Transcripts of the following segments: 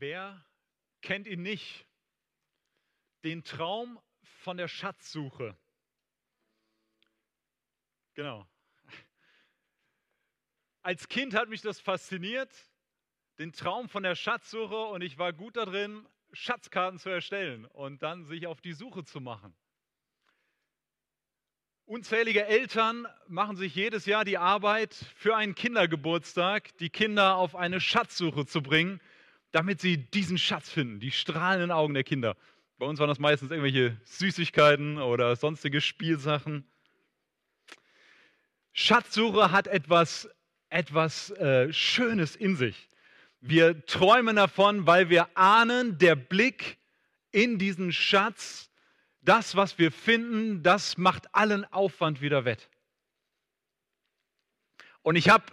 Wer kennt ihn nicht? Den Traum von der Schatzsuche. Genau. Als Kind hat mich das fasziniert, den Traum von der Schatzsuche und ich war gut darin, Schatzkarten zu erstellen und dann sich auf die Suche zu machen. Unzählige Eltern machen sich jedes Jahr die Arbeit für einen Kindergeburtstag, die Kinder auf eine Schatzsuche zu bringen, damit sie diesen Schatz finden, die strahlenden Augen der Kinder. Bei uns waren das meistens irgendwelche Süßigkeiten oder sonstige Spielsachen. Schatzsuche hat etwas, etwas äh, Schönes in sich. Wir träumen davon, weil wir ahnen, der Blick in diesen Schatz, das, was wir finden, das macht allen Aufwand wieder wett. Und ich habe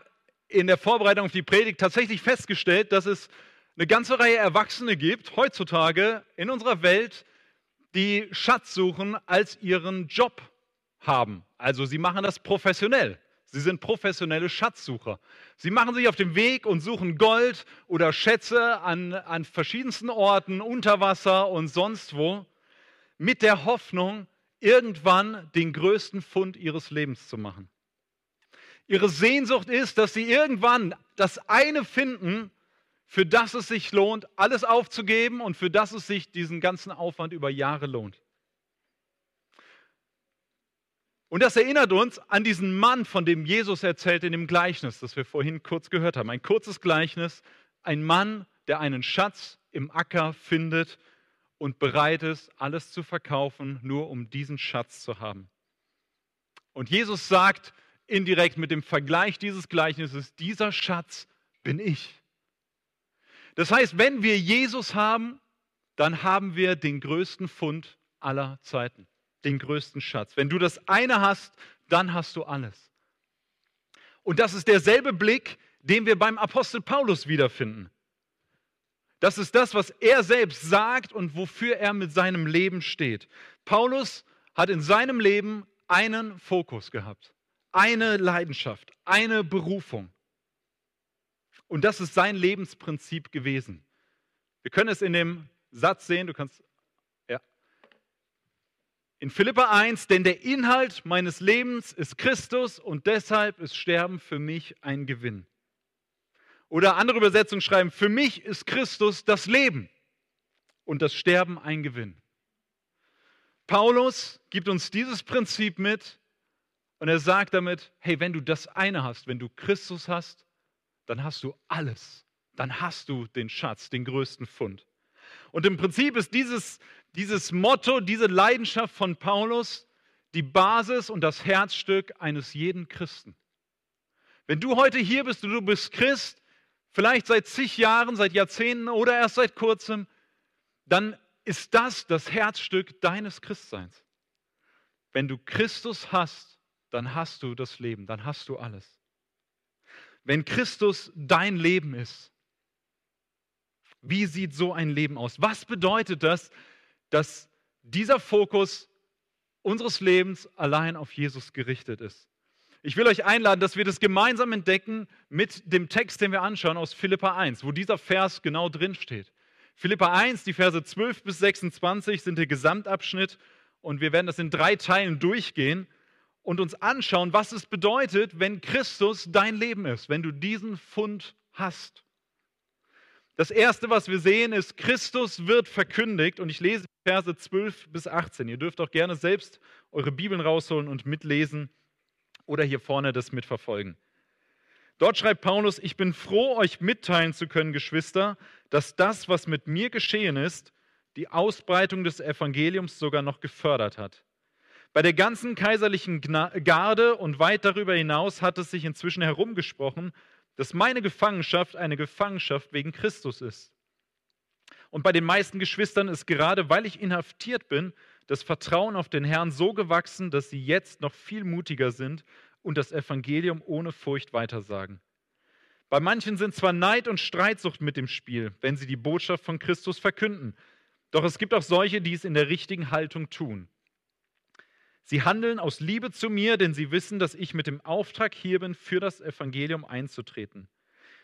in der Vorbereitung auf die Predigt tatsächlich festgestellt, dass es eine ganze Reihe Erwachsene gibt, heutzutage in unserer Welt, die Schatzsuchen als ihren Job haben. Also sie machen das professionell. Sie sind professionelle Schatzsucher. Sie machen sich auf den Weg und suchen Gold oder Schätze an, an verschiedensten Orten, unter Wasser und sonst wo, mit der Hoffnung, irgendwann den größten Fund ihres Lebens zu machen. Ihre Sehnsucht ist, dass sie irgendwann das eine finden, für das es sich lohnt, alles aufzugeben und für das es sich diesen ganzen Aufwand über Jahre lohnt. Und das erinnert uns an diesen Mann, von dem Jesus erzählt in dem Gleichnis, das wir vorhin kurz gehört haben. Ein kurzes Gleichnis, ein Mann, der einen Schatz im Acker findet und bereit ist, alles zu verkaufen, nur um diesen Schatz zu haben. Und Jesus sagt indirekt mit dem Vergleich dieses Gleichnisses, dieser Schatz bin ich. Das heißt, wenn wir Jesus haben, dann haben wir den größten Fund aller Zeiten den größten Schatz. Wenn du das eine hast, dann hast du alles. Und das ist derselbe Blick, den wir beim Apostel Paulus wiederfinden. Das ist das, was er selbst sagt und wofür er mit seinem Leben steht. Paulus hat in seinem Leben einen Fokus gehabt, eine Leidenschaft, eine Berufung. Und das ist sein Lebensprinzip gewesen. Wir können es in dem Satz sehen, du kannst in Philippa 1, denn der Inhalt meines Lebens ist Christus und deshalb ist Sterben für mich ein Gewinn. Oder andere Übersetzungen schreiben, für mich ist Christus das Leben und das Sterben ein Gewinn. Paulus gibt uns dieses Prinzip mit und er sagt damit, hey, wenn du das eine hast, wenn du Christus hast, dann hast du alles. Dann hast du den Schatz, den größten Fund. Und im Prinzip ist dieses, dieses Motto, diese Leidenschaft von Paulus die Basis und das Herzstück eines jeden Christen. Wenn du heute hier bist und du bist Christ, vielleicht seit zig Jahren, seit Jahrzehnten oder erst seit kurzem, dann ist das das Herzstück deines Christseins. Wenn du Christus hast, dann hast du das Leben, dann hast du alles. Wenn Christus dein Leben ist, wie sieht so ein Leben aus? Was bedeutet das, dass dieser Fokus unseres Lebens allein auf Jesus gerichtet ist? Ich will euch einladen, dass wir das gemeinsam entdecken mit dem Text, den wir anschauen aus Philippa 1, wo dieser Vers genau drin steht. Philippa 1, die Verse 12 bis 26 sind der Gesamtabschnitt und wir werden das in drei Teilen durchgehen und uns anschauen, was es bedeutet, wenn Christus dein Leben ist, wenn du diesen Fund hast. Das erste, was wir sehen, ist, Christus wird verkündigt. Und ich lese Verse 12 bis 18. Ihr dürft auch gerne selbst eure Bibeln rausholen und mitlesen oder hier vorne das mitverfolgen. Dort schreibt Paulus, ich bin froh, euch mitteilen zu können, Geschwister, dass das, was mit mir geschehen ist, die Ausbreitung des Evangeliums sogar noch gefördert hat. Bei der ganzen kaiserlichen Garde und weit darüber hinaus hat es sich inzwischen herumgesprochen, dass meine Gefangenschaft eine Gefangenschaft wegen Christus ist. Und bei den meisten Geschwistern ist gerade, weil ich inhaftiert bin, das Vertrauen auf den Herrn so gewachsen, dass sie jetzt noch viel mutiger sind und das Evangelium ohne Furcht weitersagen. Bei manchen sind zwar Neid und Streitsucht mit dem Spiel, wenn sie die Botschaft von Christus verkünden, doch es gibt auch solche, die es in der richtigen Haltung tun. Sie handeln aus Liebe zu mir, denn sie wissen, dass ich mit dem Auftrag hier bin, für das Evangelium einzutreten.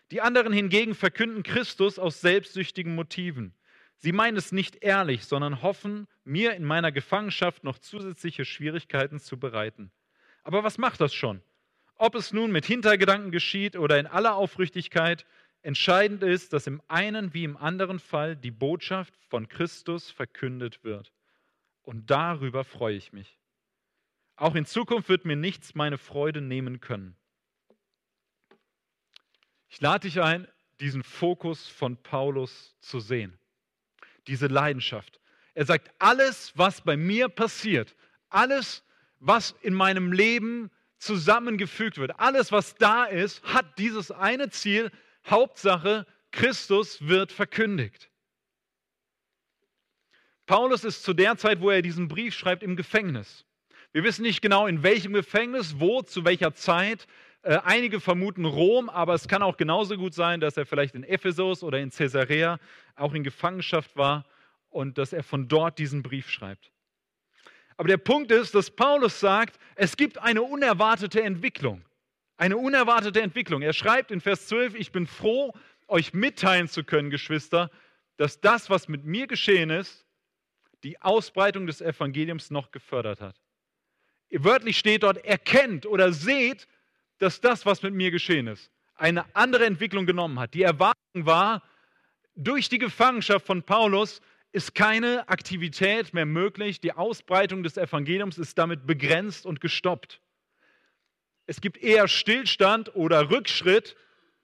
Die anderen hingegen verkünden Christus aus selbstsüchtigen Motiven. Sie meinen es nicht ehrlich, sondern hoffen, mir in meiner Gefangenschaft noch zusätzliche Schwierigkeiten zu bereiten. Aber was macht das schon? Ob es nun mit Hintergedanken geschieht oder in aller Aufrichtigkeit, entscheidend ist, dass im einen wie im anderen Fall die Botschaft von Christus verkündet wird. Und darüber freue ich mich. Auch in Zukunft wird mir nichts meine Freude nehmen können. Ich lade dich ein, diesen Fokus von Paulus zu sehen, diese Leidenschaft. Er sagt, alles, was bei mir passiert, alles, was in meinem Leben zusammengefügt wird, alles, was da ist, hat dieses eine Ziel, Hauptsache, Christus wird verkündigt. Paulus ist zu der Zeit, wo er diesen Brief schreibt, im Gefängnis. Wir wissen nicht genau, in welchem Gefängnis, wo, zu welcher Zeit. Äh, einige vermuten Rom, aber es kann auch genauso gut sein, dass er vielleicht in Ephesus oder in Caesarea auch in Gefangenschaft war und dass er von dort diesen Brief schreibt. Aber der Punkt ist, dass Paulus sagt, es gibt eine unerwartete Entwicklung. Eine unerwartete Entwicklung. Er schreibt in Vers 12, ich bin froh, euch mitteilen zu können, Geschwister, dass das, was mit mir geschehen ist, die Ausbreitung des Evangeliums noch gefördert hat. Wörtlich steht dort, erkennt oder seht, dass das, was mit mir geschehen ist, eine andere Entwicklung genommen hat. Die Erwartung war, durch die Gefangenschaft von Paulus ist keine Aktivität mehr möglich. Die Ausbreitung des Evangeliums ist damit begrenzt und gestoppt. Es gibt eher Stillstand oder Rückschritt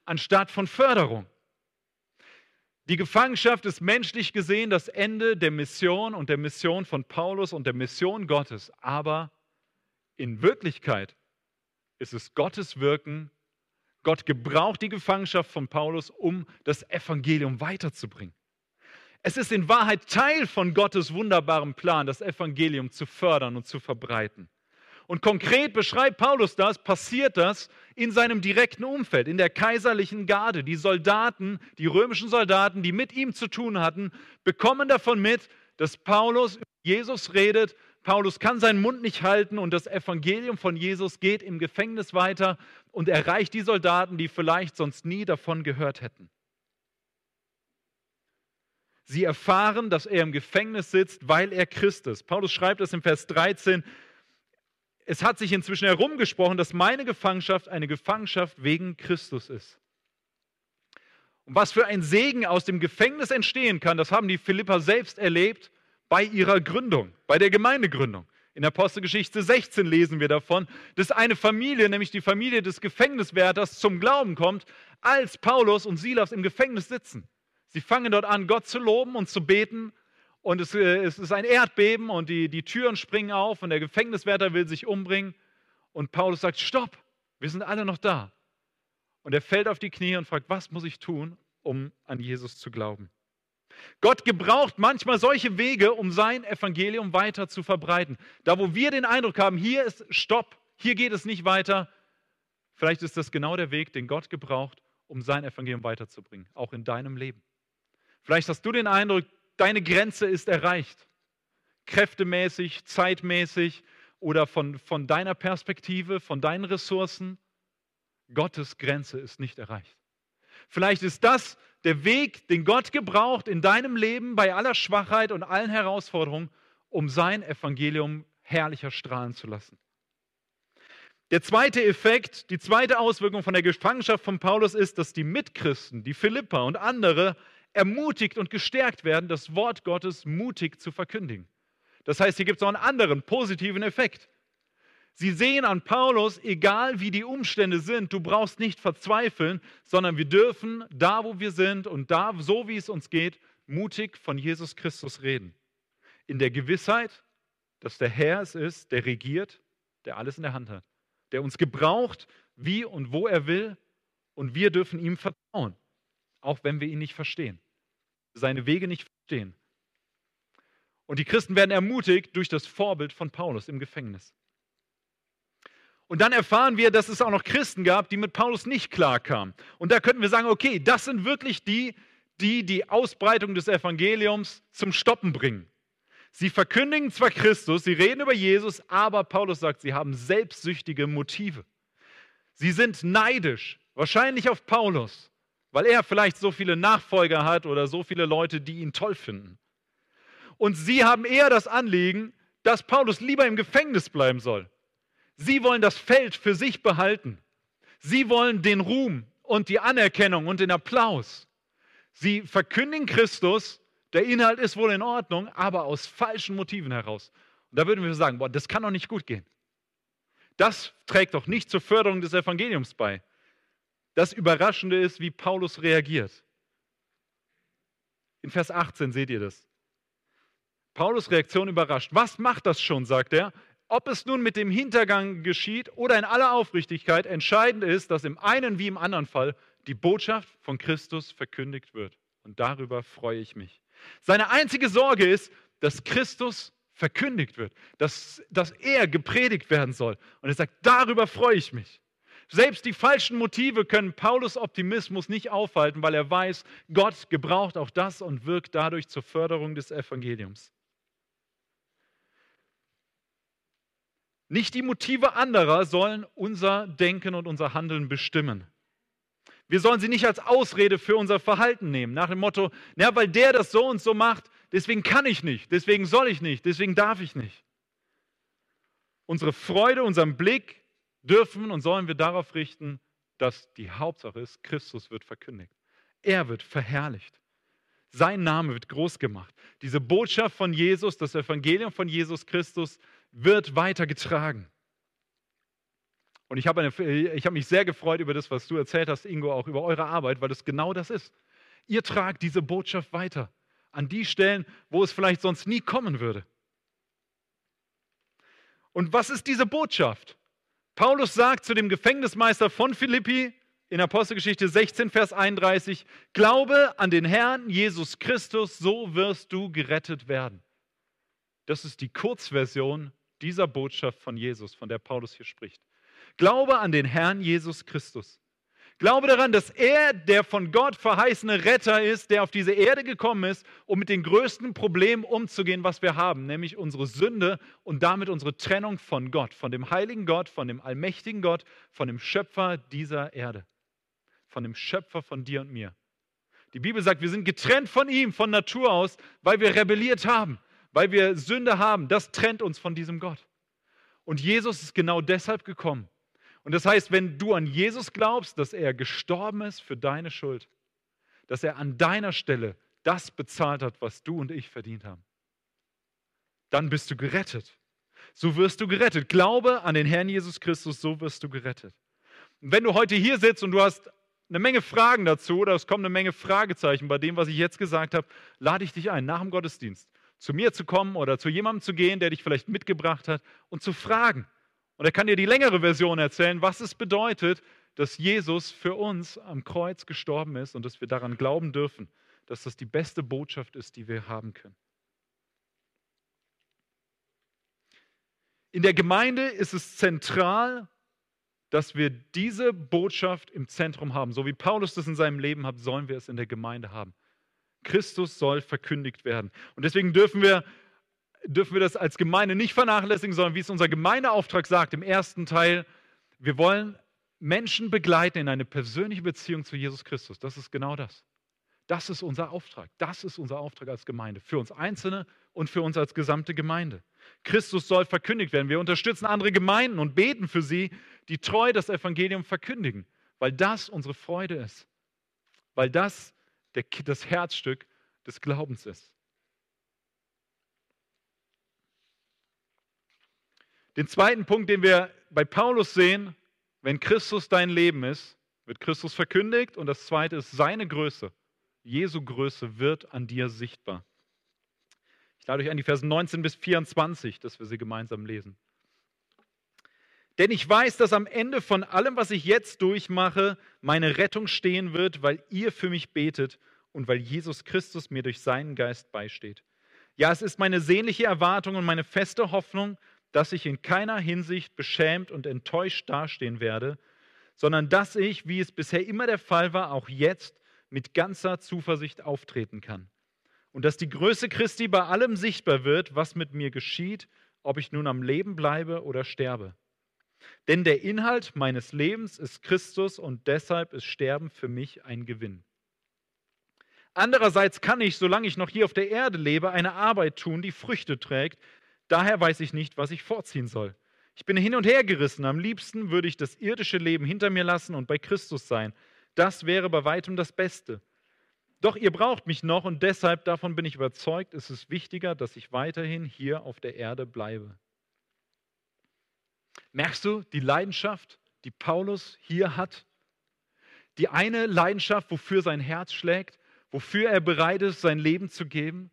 anstatt von Förderung. Die Gefangenschaft ist menschlich gesehen das Ende der Mission und der Mission von Paulus und der Mission Gottes. Aber in Wirklichkeit ist es Gottes Wirken. Gott gebraucht die Gefangenschaft von Paulus, um das Evangelium weiterzubringen. Es ist in Wahrheit Teil von Gottes wunderbarem Plan, das Evangelium zu fördern und zu verbreiten. Und konkret beschreibt Paulus das, passiert das in seinem direkten Umfeld, in der kaiserlichen Garde. Die Soldaten, die römischen Soldaten, die mit ihm zu tun hatten, bekommen davon mit, dass Paulus über Jesus redet Paulus kann seinen Mund nicht halten und das Evangelium von Jesus geht im Gefängnis weiter und erreicht die Soldaten, die vielleicht sonst nie davon gehört hätten. Sie erfahren, dass er im Gefängnis sitzt, weil er Christ ist. Paulus schreibt es im Vers 13. Es hat sich inzwischen herumgesprochen, dass meine Gefangenschaft eine Gefangenschaft wegen Christus ist. Und was für ein Segen aus dem Gefängnis entstehen kann, das haben die Philipper selbst erlebt bei ihrer Gründung, bei der Gemeindegründung. In Apostelgeschichte 16 lesen wir davon, dass eine Familie, nämlich die Familie des Gefängniswärters, zum Glauben kommt, als Paulus und Silas im Gefängnis sitzen. Sie fangen dort an, Gott zu loben und zu beten. Und es, äh, es ist ein Erdbeben und die, die Türen springen auf und der Gefängniswärter will sich umbringen. Und Paulus sagt, stopp, wir sind alle noch da. Und er fällt auf die Knie und fragt, was muss ich tun, um an Jesus zu glauben? Gott gebraucht manchmal solche Wege, um sein Evangelium weiter zu verbreiten. Da, wo wir den Eindruck haben, hier ist Stopp, hier geht es nicht weiter, vielleicht ist das genau der Weg, den Gott gebraucht, um sein Evangelium weiterzubringen, auch in deinem Leben. Vielleicht hast du den Eindruck, deine Grenze ist erreicht, kräftemäßig, zeitmäßig oder von, von deiner Perspektive, von deinen Ressourcen. Gottes Grenze ist nicht erreicht. Vielleicht ist das der Weg, den Gott gebraucht in deinem Leben bei aller Schwachheit und allen Herausforderungen, um sein Evangelium herrlicher strahlen zu lassen. Der zweite Effekt, die zweite Auswirkung von der Gefangenschaft von Paulus ist, dass die Mitchristen, die Philippa und andere ermutigt und gestärkt werden, das Wort Gottes mutig zu verkündigen. Das heißt, hier gibt es noch einen anderen positiven Effekt. Sie sehen an Paulus, egal wie die Umstände sind, du brauchst nicht verzweifeln, sondern wir dürfen da, wo wir sind und da, so wie es uns geht, mutig von Jesus Christus reden. In der Gewissheit, dass der Herr es ist, der regiert, der alles in der Hand hat, der uns gebraucht, wie und wo er will und wir dürfen ihm vertrauen, auch wenn wir ihn nicht verstehen, seine Wege nicht verstehen. Und die Christen werden ermutigt durch das Vorbild von Paulus im Gefängnis. Und dann erfahren wir, dass es auch noch Christen gab, die mit Paulus nicht klarkamen. Und da könnten wir sagen, okay, das sind wirklich die, die die Ausbreitung des Evangeliums zum Stoppen bringen. Sie verkündigen zwar Christus, sie reden über Jesus, aber Paulus sagt, sie haben selbstsüchtige Motive. Sie sind neidisch, wahrscheinlich auf Paulus, weil er vielleicht so viele Nachfolger hat oder so viele Leute, die ihn toll finden. Und sie haben eher das Anliegen, dass Paulus lieber im Gefängnis bleiben soll. Sie wollen das Feld für sich behalten. Sie wollen den Ruhm und die Anerkennung und den Applaus. Sie verkündigen Christus, der Inhalt ist wohl in Ordnung, aber aus falschen Motiven heraus. Und da würden wir sagen, boah, das kann doch nicht gut gehen. Das trägt doch nicht zur Förderung des Evangeliums bei. Das Überraschende ist, wie Paulus reagiert. In Vers 18 seht ihr das. Paulus Reaktion überrascht. Was macht das schon, sagt er. Ob es nun mit dem Hintergang geschieht oder in aller Aufrichtigkeit, entscheidend ist, dass im einen wie im anderen Fall die Botschaft von Christus verkündigt wird. Und darüber freue ich mich. Seine einzige Sorge ist, dass Christus verkündigt wird, dass, dass er gepredigt werden soll. Und er sagt, darüber freue ich mich. Selbst die falschen Motive können Paulus Optimismus nicht aufhalten, weil er weiß, Gott gebraucht auch das und wirkt dadurch zur Förderung des Evangeliums. Nicht die Motive anderer sollen unser Denken und unser Handeln bestimmen. Wir sollen sie nicht als Ausrede für unser Verhalten nehmen, nach dem Motto, na, weil der das so und so macht, deswegen kann ich nicht, deswegen soll ich nicht, deswegen darf ich nicht. Unsere Freude, unseren Blick dürfen und sollen wir darauf richten, dass die Hauptsache ist, Christus wird verkündigt. Er wird verherrlicht. Sein Name wird groß gemacht. Diese Botschaft von Jesus, das Evangelium von Jesus Christus wird weitergetragen. Und ich habe, habe mich sehr gefreut über das, was du erzählt hast, Ingo, auch über eure Arbeit, weil das genau das ist. Ihr tragt diese Botschaft weiter an die Stellen, wo es vielleicht sonst nie kommen würde. Und was ist diese Botschaft? Paulus sagt zu dem Gefängnismeister von Philippi in Apostelgeschichte 16, Vers 31, Glaube an den Herrn Jesus Christus, so wirst du gerettet werden. Das ist die Kurzversion dieser Botschaft von Jesus, von der Paulus hier spricht. Glaube an den Herrn Jesus Christus. Glaube daran, dass er der von Gott verheißene Retter ist, der auf diese Erde gekommen ist, um mit den größten Problemen umzugehen, was wir haben, nämlich unsere Sünde und damit unsere Trennung von Gott, von dem heiligen Gott, von dem allmächtigen Gott, von dem Schöpfer dieser Erde, von dem Schöpfer von dir und mir. Die Bibel sagt, wir sind getrennt von ihm, von Natur aus, weil wir rebelliert haben, weil wir Sünde haben. Das trennt uns von diesem Gott. Und Jesus ist genau deshalb gekommen, und das heißt, wenn du an Jesus glaubst, dass er gestorben ist für deine Schuld, dass er an deiner Stelle das bezahlt hat, was du und ich verdient haben, dann bist du gerettet. So wirst du gerettet. Glaube an den Herrn Jesus Christus, so wirst du gerettet. Und wenn du heute hier sitzt und du hast eine Menge Fragen dazu oder es kommen eine Menge Fragezeichen bei dem, was ich jetzt gesagt habe, lade ich dich ein, nach dem Gottesdienst zu mir zu kommen oder zu jemandem zu gehen, der dich vielleicht mitgebracht hat und zu fragen, und er kann dir die längere Version erzählen, was es bedeutet, dass Jesus für uns am Kreuz gestorben ist und dass wir daran glauben dürfen, dass das die beste Botschaft ist, die wir haben können. In der Gemeinde ist es zentral, dass wir diese Botschaft im Zentrum haben. So wie Paulus das in seinem Leben hat, sollen wir es in der Gemeinde haben. Christus soll verkündigt werden. Und deswegen dürfen wir dürfen wir das als Gemeinde nicht vernachlässigen, sondern wie es unser Gemeindeauftrag sagt im ersten Teil, wir wollen Menschen begleiten in eine persönliche Beziehung zu Jesus Christus. Das ist genau das. Das ist unser Auftrag. Das ist unser Auftrag als Gemeinde. Für uns Einzelne und für uns als gesamte Gemeinde. Christus soll verkündigt werden. Wir unterstützen andere Gemeinden und beten für sie, die treu das Evangelium verkündigen, weil das unsere Freude ist. Weil das der, das Herzstück des Glaubens ist. Den zweiten Punkt, den wir bei Paulus sehen, wenn Christus dein Leben ist, wird Christus verkündigt und das zweite ist seine Größe. Jesu Größe wird an dir sichtbar. Ich lade euch an die Verse 19 bis 24, dass wir sie gemeinsam lesen. Denn ich weiß, dass am Ende von allem, was ich jetzt durchmache, meine Rettung stehen wird, weil ihr für mich betet und weil Jesus Christus mir durch seinen Geist beisteht. Ja, es ist meine sehnliche Erwartung und meine feste Hoffnung, dass ich in keiner Hinsicht beschämt und enttäuscht dastehen werde, sondern dass ich, wie es bisher immer der Fall war, auch jetzt mit ganzer Zuversicht auftreten kann. Und dass die Größe Christi bei allem sichtbar wird, was mit mir geschieht, ob ich nun am Leben bleibe oder sterbe. Denn der Inhalt meines Lebens ist Christus und deshalb ist Sterben für mich ein Gewinn. Andererseits kann ich, solange ich noch hier auf der Erde lebe, eine Arbeit tun, die Früchte trägt. Daher weiß ich nicht, was ich vorziehen soll. Ich bin hin und her gerissen. Am liebsten würde ich das irdische Leben hinter mir lassen und bei Christus sein. Das wäre bei weitem das Beste. Doch ihr braucht mich noch und deshalb, davon bin ich überzeugt, ist es wichtiger, dass ich weiterhin hier auf der Erde bleibe. Merkst du die Leidenschaft, die Paulus hier hat? Die eine Leidenschaft, wofür sein Herz schlägt, wofür er bereit ist, sein Leben zu geben?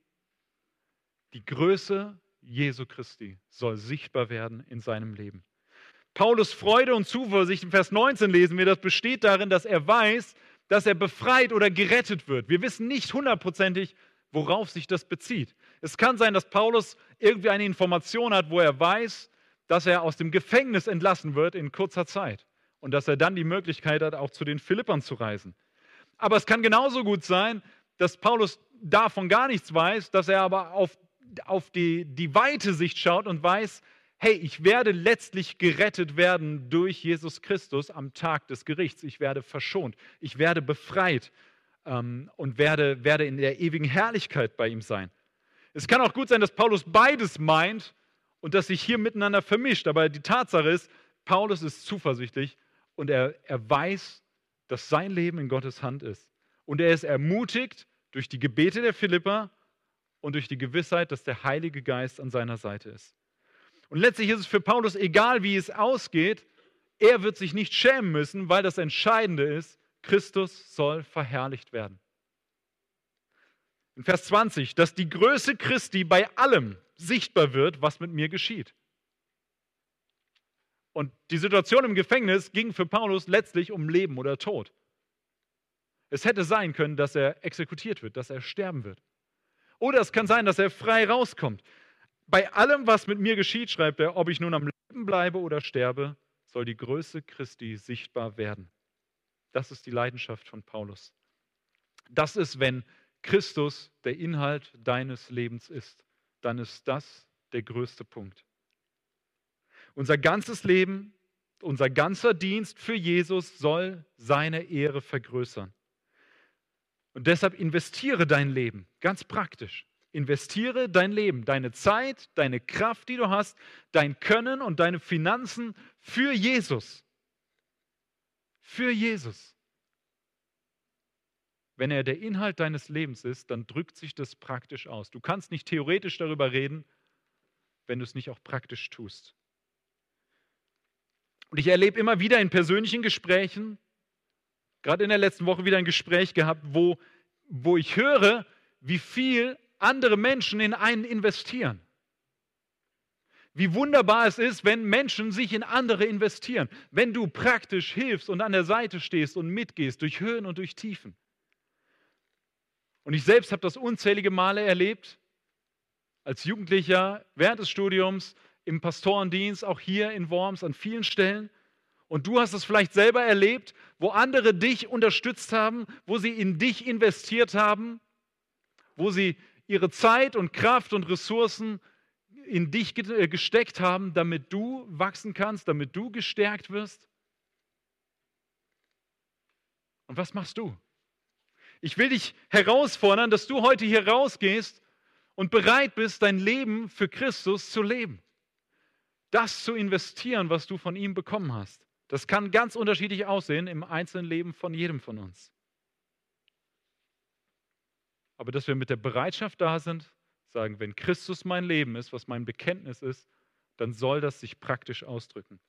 Die Größe Jesu Christi soll sichtbar werden in seinem Leben. Paulus Freude und Zuversicht im Vers 19 lesen wir, das besteht darin, dass er weiß, dass er befreit oder gerettet wird. Wir wissen nicht hundertprozentig, worauf sich das bezieht. Es kann sein, dass Paulus irgendwie eine Information hat, wo er weiß, dass er aus dem Gefängnis entlassen wird in kurzer Zeit und dass er dann die Möglichkeit hat, auch zu den Philippern zu reisen. Aber es kann genauso gut sein, dass Paulus davon gar nichts weiß, dass er aber auf, auf die, die weite Sicht schaut und weiß, hey, ich werde letztlich gerettet werden durch Jesus Christus am Tag des Gerichts. Ich werde verschont, ich werde befreit ähm, und werde, werde in der ewigen Herrlichkeit bei ihm sein. Es kann auch gut sein, dass Paulus beides meint und das sich hier miteinander vermischt. Aber die Tatsache ist, Paulus ist zuversichtlich und er, er weiß, dass sein Leben in Gottes Hand ist. Und er ist ermutigt durch die Gebete der Philipper und durch die Gewissheit, dass der Heilige Geist an seiner Seite ist. Und letztlich ist es für Paulus egal, wie es ausgeht, er wird sich nicht schämen müssen, weil das Entscheidende ist, Christus soll verherrlicht werden. In Vers 20, dass die Größe Christi bei allem sichtbar wird, was mit mir geschieht. Und die Situation im Gefängnis ging für Paulus letztlich um Leben oder Tod. Es hätte sein können, dass er exekutiert wird, dass er sterben wird. Oder es kann sein, dass er frei rauskommt. Bei allem, was mit mir geschieht, schreibt er, ob ich nun am Leben bleibe oder sterbe, soll die Größe Christi sichtbar werden. Das ist die Leidenschaft von Paulus. Das ist, wenn Christus der Inhalt deines Lebens ist dann ist das der größte Punkt. Unser ganzes Leben, unser ganzer Dienst für Jesus soll seine Ehre vergrößern. Und deshalb investiere dein Leben, ganz praktisch. Investiere dein Leben, deine Zeit, deine Kraft, die du hast, dein Können und deine Finanzen für Jesus. Für Jesus. Wenn er der Inhalt deines Lebens ist, dann drückt sich das praktisch aus. Du kannst nicht theoretisch darüber reden, wenn du es nicht auch praktisch tust. Und ich erlebe immer wieder in persönlichen Gesprächen, gerade in der letzten Woche wieder ein Gespräch gehabt, wo, wo ich höre, wie viel andere Menschen in einen investieren. Wie wunderbar es ist, wenn Menschen sich in andere investieren, wenn du praktisch hilfst und an der Seite stehst und mitgehst durch Höhen und durch Tiefen. Und ich selbst habe das unzählige Male erlebt, als Jugendlicher, während des Studiums, im Pastorendienst, auch hier in Worms an vielen Stellen. Und du hast es vielleicht selber erlebt, wo andere dich unterstützt haben, wo sie in dich investiert haben, wo sie ihre Zeit und Kraft und Ressourcen in dich äh, gesteckt haben, damit du wachsen kannst, damit du gestärkt wirst. Und was machst du? Ich will dich herausfordern, dass du heute hier rausgehst und bereit bist, dein Leben für Christus zu leben. Das zu investieren, was du von ihm bekommen hast. Das kann ganz unterschiedlich aussehen im einzelnen Leben von jedem von uns. Aber dass wir mit der Bereitschaft da sind, sagen, wenn Christus mein Leben ist, was mein Bekenntnis ist, dann soll das sich praktisch ausdrücken.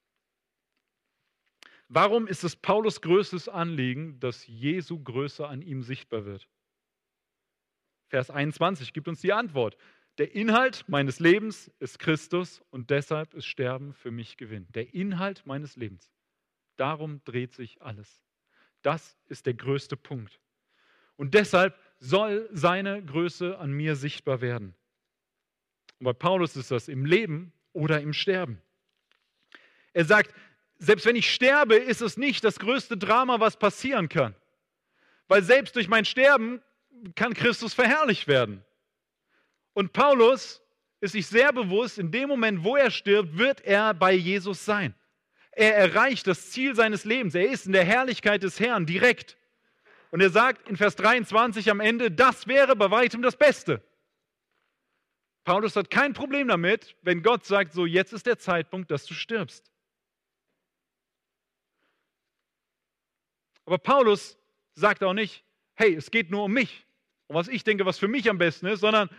Warum ist es Paulus größtes Anliegen, dass Jesu Größe an ihm sichtbar wird? Vers 21 gibt uns die Antwort. Der Inhalt meines Lebens ist Christus und deshalb ist Sterben für mich Gewinn. Der Inhalt meines Lebens. Darum dreht sich alles. Das ist der größte Punkt. Und deshalb soll seine Größe an mir sichtbar werden. Und bei Paulus ist das im Leben oder im Sterben. Er sagt, selbst wenn ich sterbe, ist es nicht das größte Drama, was passieren kann. Weil selbst durch mein Sterben kann Christus verherrlicht werden. Und Paulus ist sich sehr bewusst, in dem Moment, wo er stirbt, wird er bei Jesus sein. Er erreicht das Ziel seines Lebens. Er ist in der Herrlichkeit des Herrn direkt. Und er sagt in Vers 23 am Ende, das wäre bei weitem das Beste. Paulus hat kein Problem damit, wenn Gott sagt, so jetzt ist der Zeitpunkt, dass du stirbst. Aber Paulus sagt auch nicht, hey, es geht nur um mich und was ich denke, was für mich am besten ist, sondern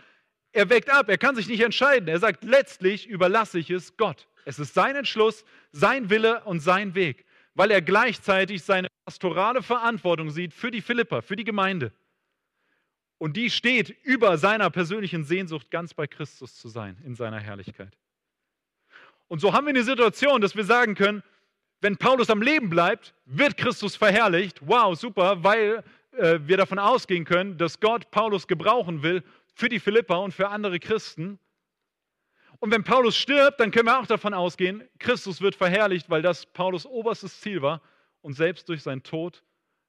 er weckt ab, er kann sich nicht entscheiden. Er sagt, letztlich überlasse ich es Gott. Es ist sein Entschluss, sein Wille und sein Weg, weil er gleichzeitig seine pastorale Verantwortung sieht für die Philipper, für die Gemeinde. Und die steht über seiner persönlichen Sehnsucht, ganz bei Christus zu sein, in seiner Herrlichkeit. Und so haben wir eine Situation, dass wir sagen können, wenn Paulus am Leben bleibt, wird Christus verherrlicht. Wow, super, weil äh, wir davon ausgehen können, dass Gott Paulus gebrauchen will für die Philippa und für andere Christen. Und wenn Paulus stirbt, dann können wir auch davon ausgehen, Christus wird verherrlicht, weil das Paulus oberstes Ziel war. Und selbst durch seinen Tod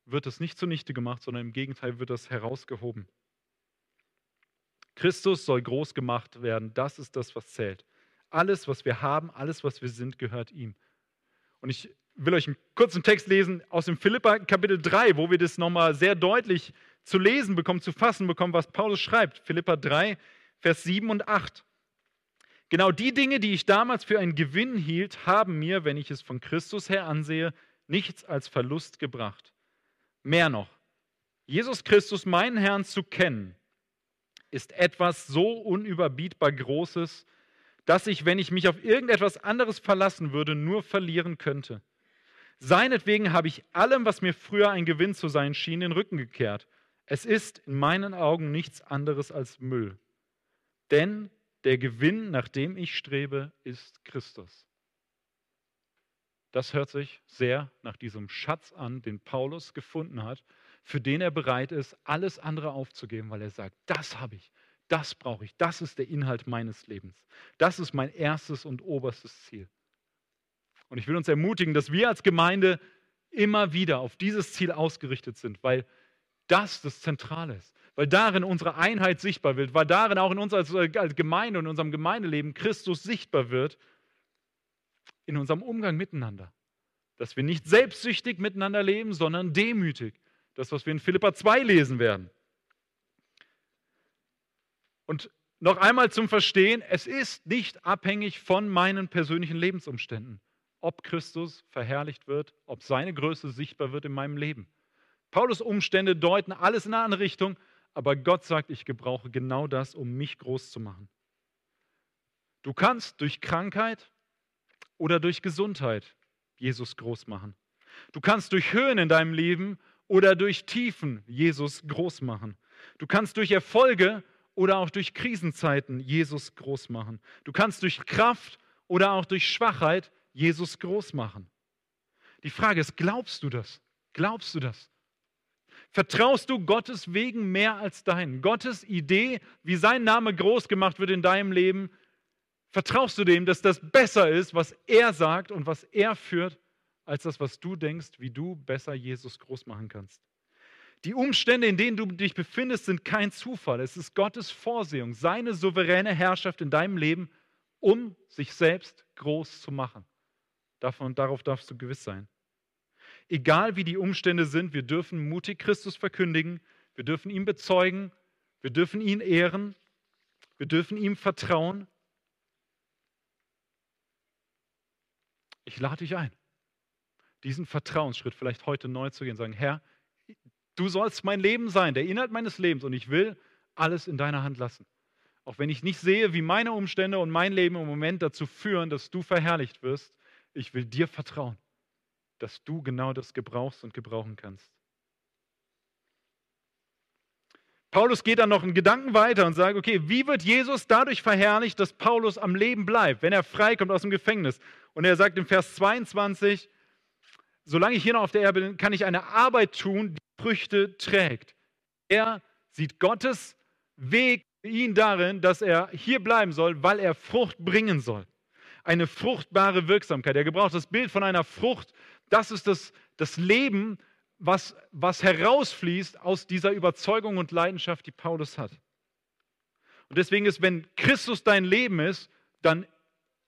wird es nicht zunichte gemacht, sondern im Gegenteil wird das herausgehoben. Christus soll groß gemacht werden. Das ist das, was zählt. Alles, was wir haben, alles, was wir sind, gehört ihm. Und ich will euch einen kurzen Text lesen aus dem Philippa Kapitel 3, wo wir das nochmal sehr deutlich zu lesen bekommen, zu fassen bekommen, was Paulus schreibt. Philippa 3, Vers 7 und 8. Genau die Dinge, die ich damals für einen Gewinn hielt, haben mir, wenn ich es von Christus her ansehe, nichts als Verlust gebracht. Mehr noch, Jesus Christus, meinen Herrn, zu kennen, ist etwas so unüberbietbar Großes, dass ich, wenn ich mich auf irgendetwas anderes verlassen würde, nur verlieren könnte. Seinetwegen habe ich allem, was mir früher ein Gewinn zu sein schien, den Rücken gekehrt. Es ist in meinen Augen nichts anderes als Müll. Denn der Gewinn, nach dem ich strebe, ist Christus. Das hört sich sehr nach diesem Schatz an, den Paulus gefunden hat, für den er bereit ist, alles andere aufzugeben, weil er sagt, das habe ich, das brauche ich, das ist der Inhalt meines Lebens. Das ist mein erstes und oberstes Ziel. Und ich will uns ermutigen, dass wir als Gemeinde immer wieder auf dieses Ziel ausgerichtet sind, weil das das Zentrale ist, weil darin unsere Einheit sichtbar wird, weil darin auch in uns als, Gemeinde und in unserem Gemeindeleben Christus sichtbar wird, in unserem Umgang miteinander. Dass wir nicht selbstsüchtig miteinander leben, sondern demütig. Das, was wir in Philippa 2 lesen werden. Und noch einmal zum Verstehen, es ist nicht abhängig von meinen persönlichen Lebensumständen ob Christus verherrlicht wird, ob seine Größe sichtbar wird in meinem Leben. Paulus Umstände deuten alles in eine andere Richtung, aber Gott sagt, ich gebrauche genau das, um mich groß zu machen. Du kannst durch Krankheit oder durch Gesundheit Jesus groß machen. Du kannst durch Höhen in deinem Leben oder durch Tiefen Jesus groß machen. Du kannst durch Erfolge oder auch durch Krisenzeiten Jesus groß machen. Du kannst durch Kraft oder auch durch Schwachheit Jesus groß machen. Die Frage ist, glaubst du das? Glaubst du das? Vertraust du Gottes Wegen mehr als deinen? Gottes Idee, wie sein Name groß gemacht wird in deinem Leben, vertraust du dem, dass das besser ist, was er sagt und was er führt, als das, was du denkst, wie du besser Jesus groß machen kannst? Die Umstände, in denen du dich befindest, sind kein Zufall. Es ist Gottes Vorsehung, seine souveräne Herrschaft in deinem Leben, um sich selbst groß zu machen. Davon, darauf darfst du gewiss sein. Egal wie die Umstände sind, wir dürfen mutig Christus verkündigen, wir dürfen ihm bezeugen, wir dürfen ihn ehren, wir dürfen ihm vertrauen. Ich lade dich ein, diesen Vertrauensschritt vielleicht heute neu zu gehen, sagen, Herr, du sollst mein Leben sein, der Inhalt meines Lebens und ich will alles in deiner Hand lassen. Auch wenn ich nicht sehe, wie meine Umstände und mein Leben im Moment dazu führen, dass du verherrlicht wirst, ich will dir vertrauen, dass du genau das gebrauchst und gebrauchen kannst. Paulus geht dann noch einen Gedanken weiter und sagt, okay, wie wird Jesus dadurch verherrlicht, dass Paulus am Leben bleibt, wenn er freikommt aus dem Gefängnis? Und er sagt im Vers 22, solange ich hier noch auf der Erde bin, kann ich eine Arbeit tun, die Früchte trägt. Er sieht Gottes Weg ihn darin, dass er hier bleiben soll, weil er Frucht bringen soll eine fruchtbare Wirksamkeit. Er gebraucht das Bild von einer Frucht. Das ist das, das Leben, was, was herausfließt aus dieser Überzeugung und Leidenschaft, die Paulus hat. Und deswegen ist, wenn Christus dein Leben ist, dann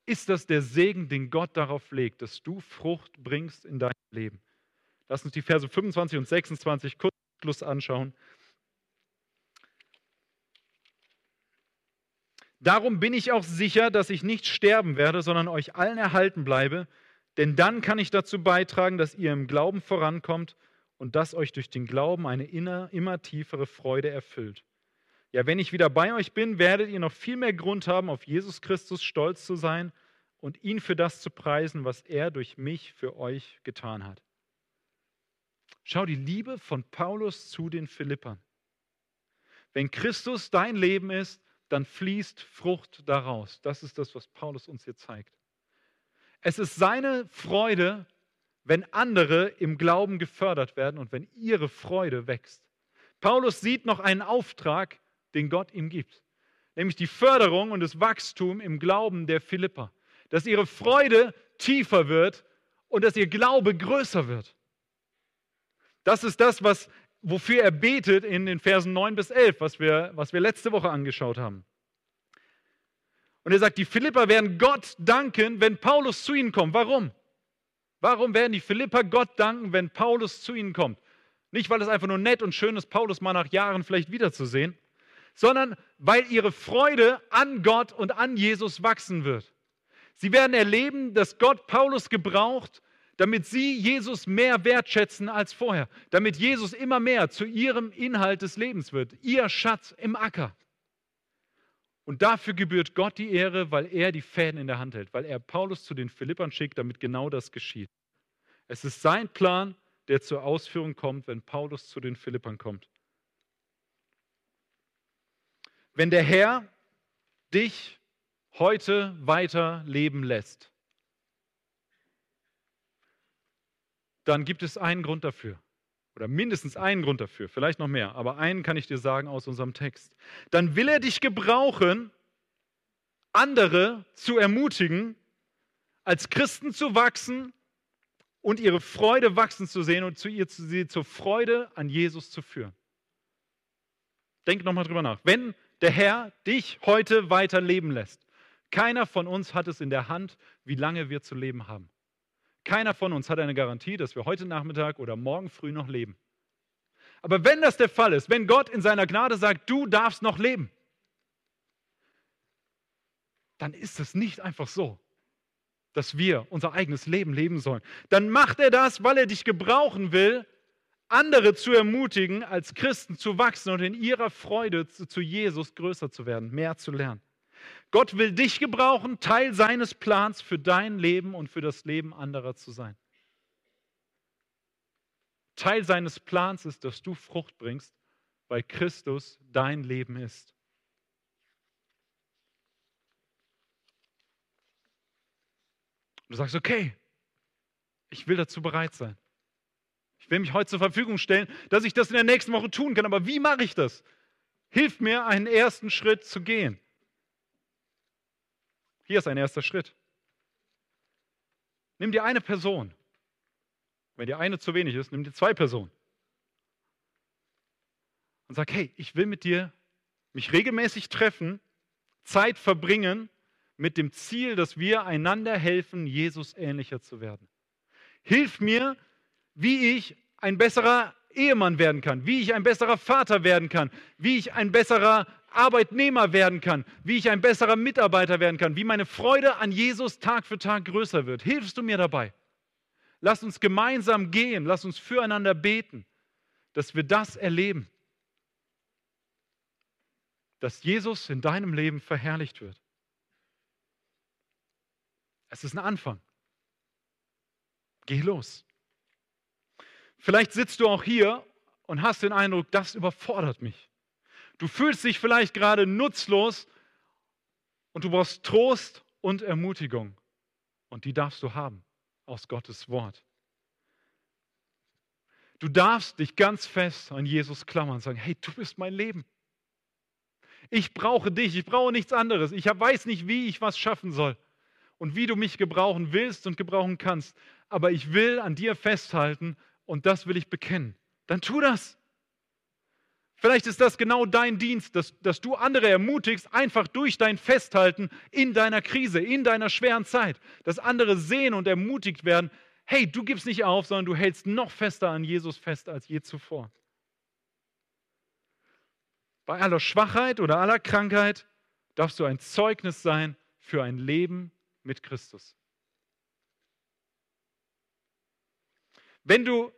ist das der Segen, den Gott darauf legt, dass du Frucht bringst in deinem Leben. Lass uns die Verse 25 und 26 kurz Schluss anschauen. Darum bin ich auch sicher, dass ich nicht sterben werde, sondern euch allen erhalten bleibe, denn dann kann ich dazu beitragen, dass ihr im Glauben vorankommt und dass euch durch den Glauben eine immer tiefere Freude erfüllt. Ja, wenn ich wieder bei euch bin, werdet ihr noch viel mehr Grund haben, auf Jesus Christus stolz zu sein und ihn für das zu preisen, was er durch mich für euch getan hat. Schau die Liebe von Paulus zu den Philippern. Wenn Christus dein Leben ist, dann fließt Frucht daraus. Das ist das, was Paulus uns hier zeigt. Es ist seine Freude, wenn andere im Glauben gefördert werden und wenn ihre Freude wächst. Paulus sieht noch einen Auftrag, den Gott ihm gibt, nämlich die Förderung und das Wachstum im Glauben der Philipper, dass ihre Freude tiefer wird und dass ihr Glaube größer wird. Das ist das, was, wofür er betet in den Versen 9 bis 11, was wir, was wir letzte Woche angeschaut haben. Und er sagt, die Philipper werden Gott danken, wenn Paulus zu ihnen kommt. Warum? Warum werden die Philipper Gott danken, wenn Paulus zu ihnen kommt? Nicht, weil es einfach nur nett und schön ist, Paulus mal nach Jahren vielleicht wiederzusehen, sondern weil ihre Freude an Gott und an Jesus wachsen wird. Sie werden erleben, dass Gott Paulus gebraucht, damit sie Jesus mehr wertschätzen als vorher, damit Jesus immer mehr zu ihrem Inhalt des Lebens wird, ihr Schatz im Acker. Und dafür gebührt Gott die Ehre, weil er die Fäden in der Hand hält, weil er Paulus zu den Philippern schickt, damit genau das geschieht. Es ist sein Plan, der zur Ausführung kommt, wenn Paulus zu den Philippern kommt. Wenn der Herr dich heute weiter leben lässt, dann gibt es einen Grund dafür. Oder mindestens einen Grund dafür, vielleicht noch mehr, aber einen kann ich dir sagen aus unserem Text. Dann will er dich gebrauchen, andere zu ermutigen, als Christen zu wachsen und ihre Freude wachsen zu sehen und zu ihr, sie zur Freude an Jesus zu führen. Denk nochmal drüber nach. Wenn der Herr dich heute weiter leben lässt, keiner von uns hat es in der Hand, wie lange wir zu leben haben. Keiner von uns hat eine Garantie, dass wir heute Nachmittag oder morgen früh noch leben. Aber wenn das der Fall ist, wenn Gott in seiner Gnade sagt, du darfst noch leben, dann ist es nicht einfach so, dass wir unser eigenes Leben leben sollen. Dann macht er das, weil er dich gebrauchen will, andere zu ermutigen, als Christen zu wachsen und in ihrer Freude zu Jesus größer zu werden, mehr zu lernen. Gott will dich gebrauchen, Teil seines Plans für dein Leben und für das Leben anderer zu sein. Teil seines Plans ist, dass du Frucht bringst, weil Christus dein Leben ist. Du sagst, okay, ich will dazu bereit sein. Ich will mich heute zur Verfügung stellen, dass ich das in der nächsten Woche tun kann. Aber wie mache ich das? Hilf mir, einen ersten Schritt zu gehen. Hier ist ein erster Schritt. Nimm dir eine Person. Wenn dir eine zu wenig ist, nimm dir zwei Personen. Und sag, hey, ich will mit dir mich regelmäßig treffen, Zeit verbringen mit dem Ziel, dass wir einander helfen, Jesus ähnlicher zu werden. Hilf mir, wie ich ein besserer Ehemann werden kann, wie ich ein besserer Vater werden kann, wie ich ein besserer Arbeitnehmer werden kann, wie ich ein besserer Mitarbeiter werden kann, wie meine Freude an Jesus Tag für Tag größer wird. Hilfst du mir dabei? Lass uns gemeinsam gehen, lass uns füreinander beten, dass wir das erleben, dass Jesus in deinem Leben verherrlicht wird. Es ist ein Anfang. Geh los. Vielleicht sitzt du auch hier und hast den Eindruck, das überfordert mich. Du fühlst dich vielleicht gerade nutzlos und du brauchst Trost und Ermutigung. Und die darfst du haben aus Gottes Wort. Du darfst dich ganz fest an Jesus klammern und sagen, hey, du bist mein Leben. Ich brauche dich, ich brauche nichts anderes. Ich weiß nicht, wie ich was schaffen soll und wie du mich gebrauchen willst und gebrauchen kannst. Aber ich will an dir festhalten und das will ich bekennen. Dann tu das. Vielleicht ist das genau dein Dienst, dass, dass du andere ermutigst, einfach durch dein Festhalten in deiner Krise, in deiner schweren Zeit, dass andere sehen und ermutigt werden, hey, du gibst nicht auf, sondern du hältst noch fester an Jesus fest als je zuvor. Bei aller Schwachheit oder aller Krankheit darfst du ein Zeugnis sein für ein Leben mit Christus. Wenn du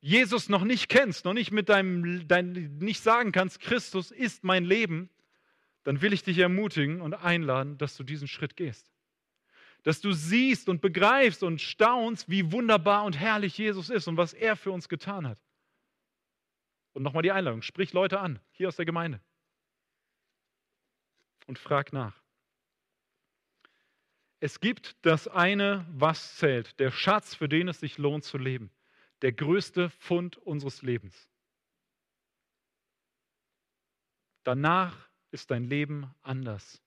Jesus noch nicht kennst, noch nicht mit deinem, dein, nicht sagen kannst, Christus ist mein Leben, dann will ich dich ermutigen und einladen, dass du diesen Schritt gehst. Dass du siehst und begreifst und staunst, wie wunderbar und herrlich Jesus ist und was er für uns getan hat. Und nochmal die Einladung, sprich Leute an, hier aus der Gemeinde. Und frag nach. Es gibt das eine, was zählt, der Schatz, für den es sich lohnt zu leben der größte Fund unseres Lebens. Danach ist dein Leben anders.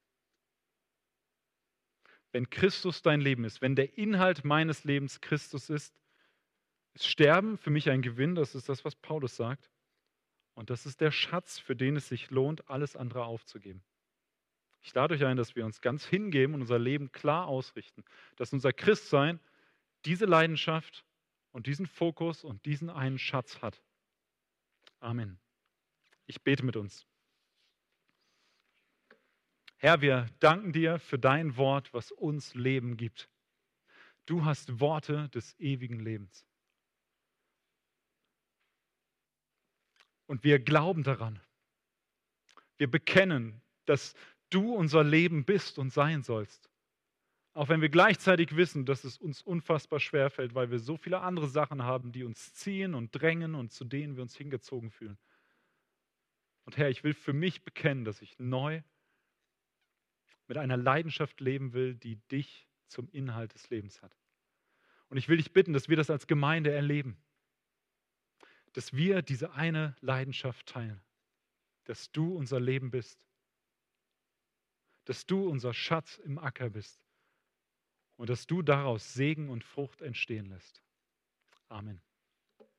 Wenn Christus dein Leben ist, wenn der Inhalt meines Lebens Christus ist, ist Sterben für mich ein Gewinn, das ist das, was Paulus sagt. Und das ist der Schatz, für den es sich lohnt, alles andere aufzugeben. Ich lade euch ein, dass wir uns ganz hingeben und unser Leben klar ausrichten, dass unser Christsein diese Leidenschaft und diesen Fokus und diesen einen Schatz hat. Amen. Ich bete mit uns. Herr, wir danken dir für dein Wort, was uns Leben gibt. Du hast Worte des ewigen Lebens. Und wir glauben daran. Wir bekennen, dass du unser Leben bist und sein sollst. Auch wenn wir gleichzeitig wissen, dass es uns unfassbar schwer fällt, weil wir so viele andere Sachen haben, die uns ziehen und drängen und zu denen wir uns hingezogen fühlen. Und Herr, ich will für mich bekennen, dass ich neu mit einer Leidenschaft leben will, die dich zum Inhalt des Lebens hat. Und ich will dich bitten, dass wir das als Gemeinde erleben. Dass wir diese eine Leidenschaft teilen. Dass du unser Leben bist. Dass du unser Schatz im Acker bist und dass du daraus Segen und Frucht entstehen lässt. Amen.